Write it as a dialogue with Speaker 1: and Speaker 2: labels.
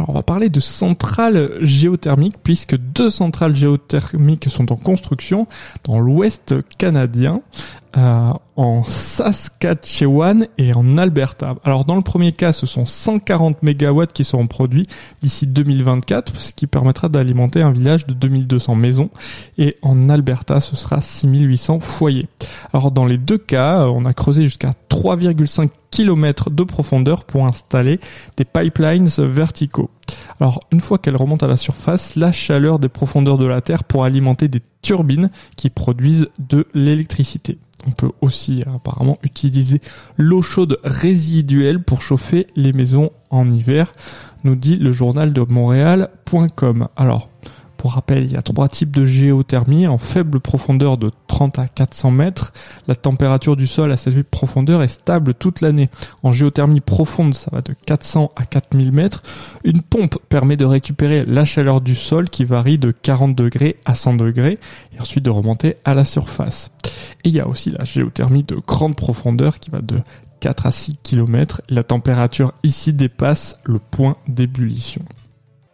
Speaker 1: Alors on va parler de centrales géothermiques puisque deux centrales géothermiques sont en construction dans l'ouest canadien. Euh, en Saskatchewan et en Alberta. Alors dans le premier cas, ce sont 140 mégawatts qui seront produits d'ici 2024, ce qui permettra d'alimenter un village de 2200 maisons. Et en Alberta, ce sera 6800 foyers. Alors dans les deux cas, on a creusé jusqu'à 3,5 km de profondeur pour installer des pipelines verticaux. Alors une fois qu'elles remontent à la surface, la chaleur des profondeurs de la Terre pour alimenter des turbines qui produisent de l'électricité. On peut aussi apparemment utiliser l'eau chaude résiduelle pour chauffer les maisons en hiver, nous dit le journal de Montréal.com. Alors, pour rappel, il y a trois types de géothermie en faible profondeur de 30 à 400 mètres. La température du sol à cette profondeur est stable toute l'année. En géothermie profonde, ça va de 400 à 4000 mètres. Une pompe permet de récupérer la chaleur du sol qui varie de 40 degrés à 100 degrés et ensuite de remonter à la surface. Et il y a aussi la géothermie de grande profondeur qui va de 4 à 6 km. La température ici dépasse le point d'ébullition.